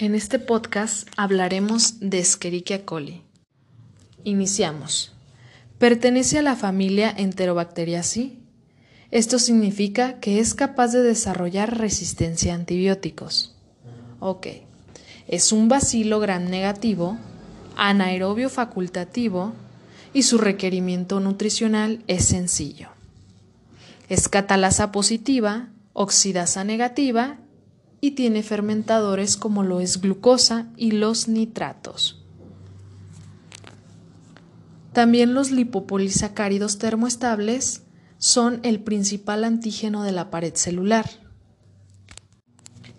En este podcast hablaremos de Escherichia coli. Iniciamos. Pertenece a la familia Enterobacteriaceae. Esto significa que es capaz de desarrollar resistencia a antibióticos. Ok. Es un bacilo gram negativo, anaerobio facultativo y su requerimiento nutricional es sencillo. Es catalasa positiva, oxidasa negativa y tiene fermentadores como lo es glucosa y los nitratos. También los lipopolisacáridos termoestables son el principal antígeno de la pared celular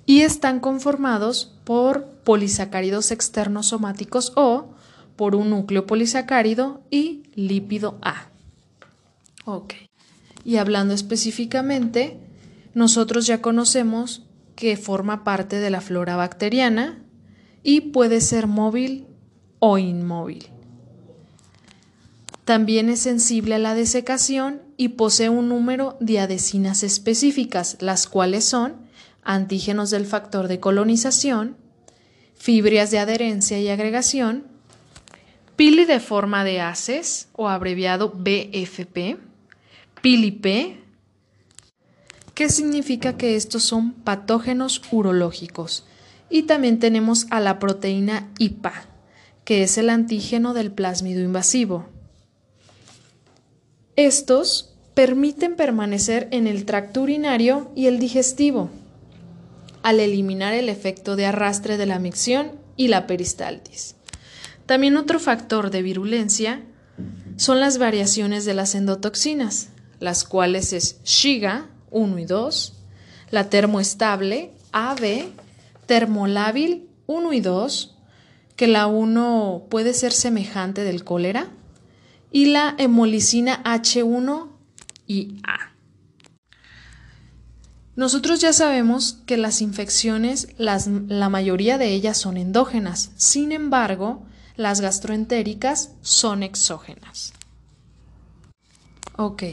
y están conformados por polisacáridos externos somáticos o por un núcleo polisacárido y lípido A. Ok. Y hablando específicamente, nosotros ya conocemos que forma parte de la flora bacteriana y puede ser móvil o inmóvil. También es sensible a la desecación y posee un número de adhesinas específicas, las cuales son antígenos del factor de colonización, fibrias de adherencia y agregación, pili de forma de ACES o abreviado BFP, pili-P, ¿Qué significa que estos son patógenos urológicos. Y también tenemos a la proteína IPA, que es el antígeno del plásmido invasivo. Estos permiten permanecer en el tracto urinario y el digestivo, al eliminar el efecto de arrastre de la micción y la peristaltis. También otro factor de virulencia son las variaciones de las endotoxinas, las cuales es Shiga, 1 y 2, la termoestable AB, termolábil 1 y 2, que la 1 puede ser semejante del cólera, y la hemolicina H1 y A. Nosotros ya sabemos que las infecciones, la mayoría de ellas son endógenas, sin embargo, las gastroentéricas son exógenas. Ok.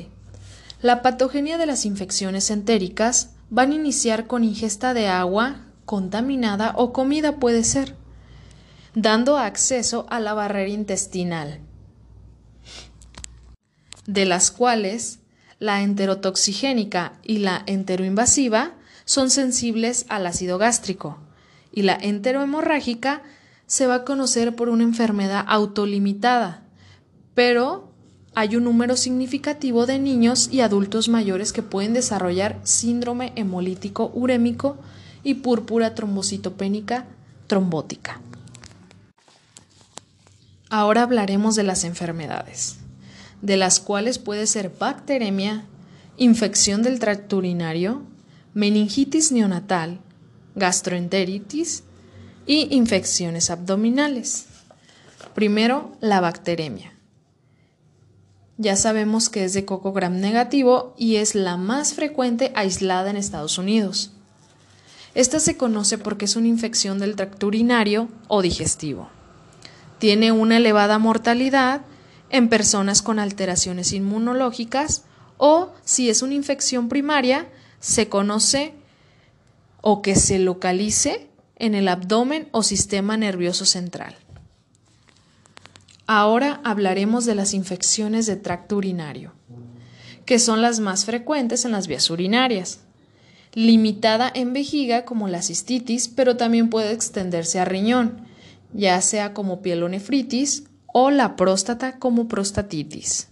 La patogenia de las infecciones entéricas van a iniciar con ingesta de agua contaminada o comida puede ser, dando acceso a la barrera intestinal, de las cuales la enterotoxigénica y la enteroinvasiva son sensibles al ácido gástrico y la enterohemorrágica se va a conocer por una enfermedad autolimitada, pero hay un número significativo de niños y adultos mayores que pueden desarrollar síndrome hemolítico urémico y púrpura trombocitopénica trombótica. Ahora hablaremos de las enfermedades, de las cuales puede ser bacteremia, infección del tracto urinario, meningitis neonatal, gastroenteritis y infecciones abdominales. Primero, la bacteremia. Ya sabemos que es de coco gram negativo y es la más frecuente aislada en Estados Unidos. Esta se conoce porque es una infección del tracto urinario o digestivo. Tiene una elevada mortalidad en personas con alteraciones inmunológicas o si es una infección primaria, se conoce o que se localice en el abdomen o sistema nervioso central. Ahora hablaremos de las infecciones de tracto urinario, que son las más frecuentes en las vías urinarias. Limitada en vejiga como la cistitis, pero también puede extenderse a riñón, ya sea como pielonefritis o la próstata como prostatitis.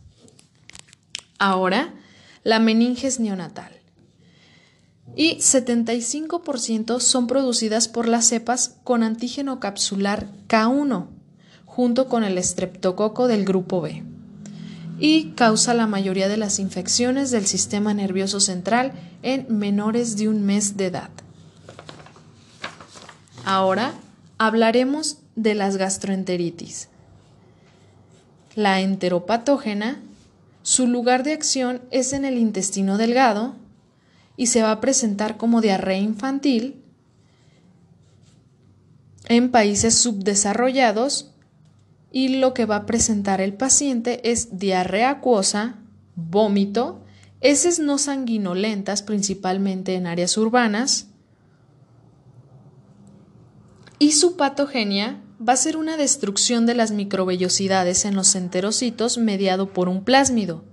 Ahora, la meninges neonatal. Y 75% son producidas por las cepas con antígeno capsular K1, junto con el estreptococo del grupo B y causa la mayoría de las infecciones del sistema nervioso central en menores de un mes de edad. Ahora hablaremos de las gastroenteritis. La enteropatógena, su lugar de acción es en el intestino delgado y se va a presentar como diarrea infantil en países subdesarrollados y lo que va a presentar el paciente es diarrea acuosa, vómito, heces no sanguinolentas principalmente en áreas urbanas, Y su patogenia va a ser una destrucción de las microvellosidades en los enterocitos mediado por un plásmido.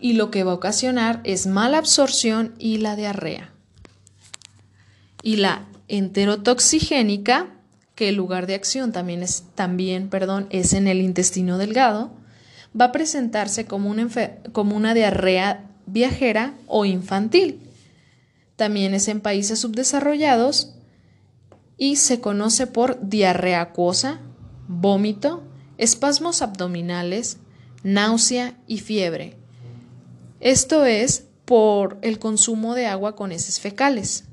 Y lo que va a ocasionar es mala absorción y la diarrea. Y la enterotoxigénica, que el lugar de acción también es, también, perdón, es en el intestino delgado, va a presentarse como una, como una diarrea viajera o infantil. También es en países subdesarrollados y se conoce por diarrea acuosa, vómito, espasmos abdominales, náusea y fiebre. Esto es por el consumo de agua con heces fecales.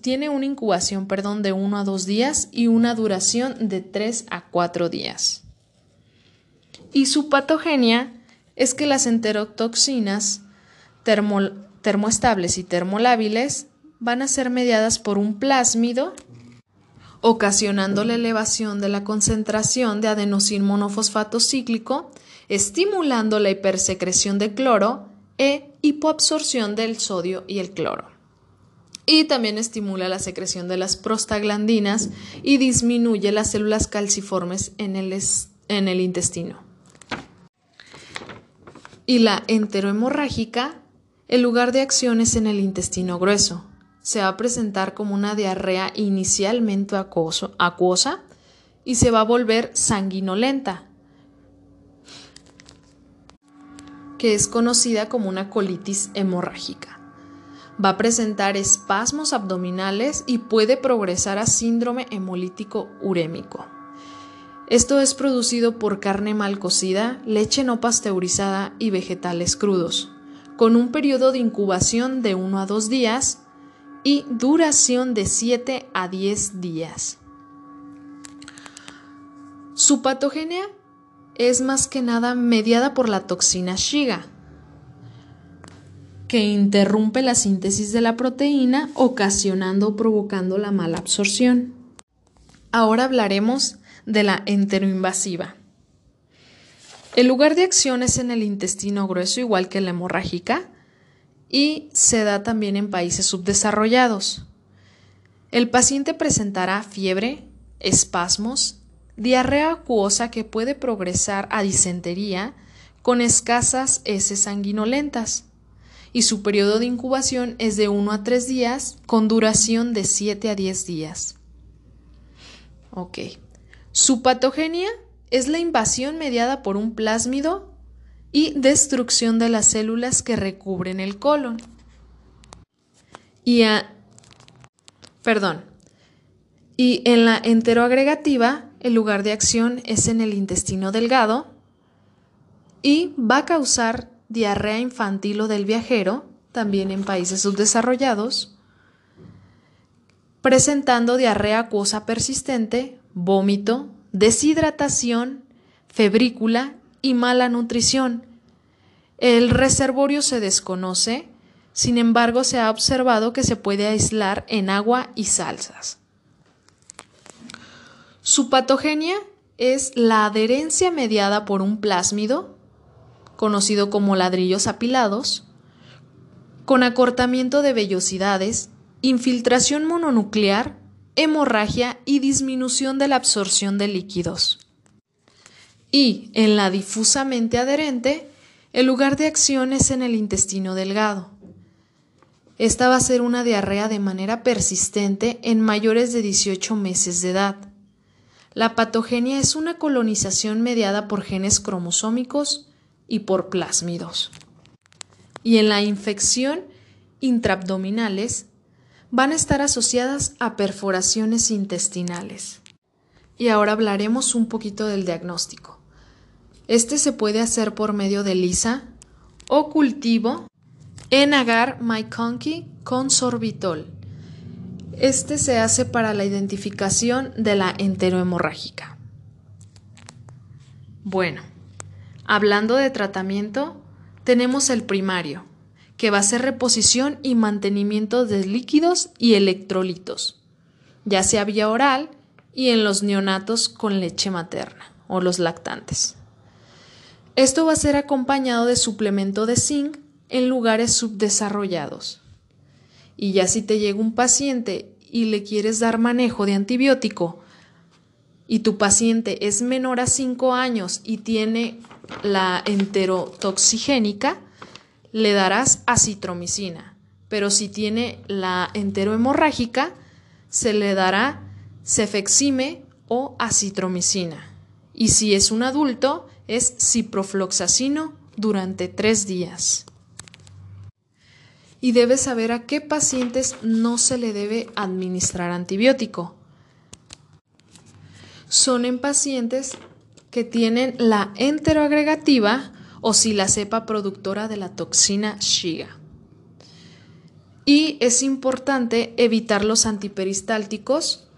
Tiene una incubación perdón, de 1 a 2 días y una duración de 3 a 4 días. Y su patogenia es que las enterotoxinas termoestables y termolábiles van a ser mediadas por un plásmido, ocasionando la elevación de la concentración de adenosín monofosfato cíclico, estimulando la hipersecreción de cloro e hipoabsorción del sodio y el cloro. Y también estimula la secreción de las prostaglandinas y disminuye las células calciformes en el, en el intestino. Y la enterohemorrágica, el lugar de acción es en el intestino grueso, se va a presentar como una diarrea inicialmente acuosa y se va a volver sanguinolenta, que es conocida como una colitis hemorrágica. Va a presentar espasmos abdominales y puede progresar a síndrome hemolítico urémico. Esto es producido por carne mal cocida, leche no pasteurizada y vegetales crudos, con un periodo de incubación de 1 a 2 días y duración de 7 a 10 días. Su patogenia es más que nada mediada por la toxina Shiga, que interrumpe la síntesis de la proteína, ocasionando o provocando la mala absorción. Ahora hablaremos de la enteroinvasiva. El lugar de acción es en el intestino grueso, igual que la hemorrágica, y se da también en países subdesarrollados. El paciente presentará fiebre, espasmos, diarrea acuosa que puede progresar a disentería con escasas heces sanguinolentas y su periodo de incubación es de 1 a 3 días con duración de 7 a 10 días. Ok. Su patogenia es la invasión mediada por un plásmido y destrucción de las células que recubren el colon. Y perdón. Y en la enteroagregativa, el lugar de acción es en el intestino delgado y va a causar diarrea infantil o del viajero, también en países subdesarrollados, presentando diarrea acuosa persistente, vómito, deshidratación, febrícula y mala nutrición. El reservorio se desconoce, sin embargo se ha observado que se puede aislar en agua y salsas. Su patogenia es la adherencia mediada por un plásmido, conocido como ladrillos apilados, con acortamiento de vellosidades, infiltración mononuclear, hemorragia y disminución de la absorción de líquidos y en la difusamente adherente, el lugar de acción es en el intestino delgado. Esta va a ser una diarrea de manera persistente en mayores de 18 meses de edad. La patogenia es una colonización mediada por genes cromosómicos y por plásmidos. Y en la infección intraabdominales van a estar asociadas a perforaciones intestinales. Y ahora hablaremos un poquito del diagnóstico. Este se puede hacer por medio de lisa o cultivo en agar myconki con sorbitol. Este se hace para la identificación de la enterohemorrágica. Bueno, hablando de tratamiento, tenemos el primario, que va a ser reposición y mantenimiento de líquidos y electrolitos, ya sea vía oral y en los neonatos con leche materna o los lactantes. Esto va a ser acompañado de suplemento de zinc en lugares subdesarrollados. Y ya si te llega un paciente y le quieres dar manejo de antibiótico y tu paciente es menor a 5 años y tiene la enterotoxigénica, le darás acitromicina. Pero si tiene la enterohemorrágica, se le dará cefexime o acitromicina. Y si es un adulto, es ciprofloxacino durante tres días. Y debes saber a qué pacientes no se le debe administrar antibiótico. Son en pacientes que tienen la enteroagregativa o si la cepa productora de la toxina Shiga. Y es importante evitar los antiperistálticos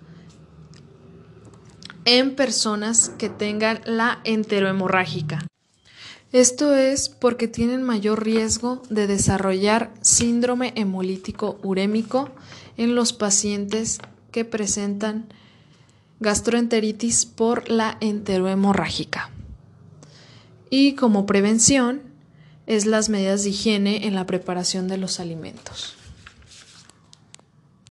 en personas que tengan la enterohemorrágica. Esto es porque tienen mayor riesgo de desarrollar síndrome hemolítico urémico en los pacientes que presentan gastroenteritis por la enterohemorrágica. Y como prevención es las medidas de higiene en la preparación de los alimentos.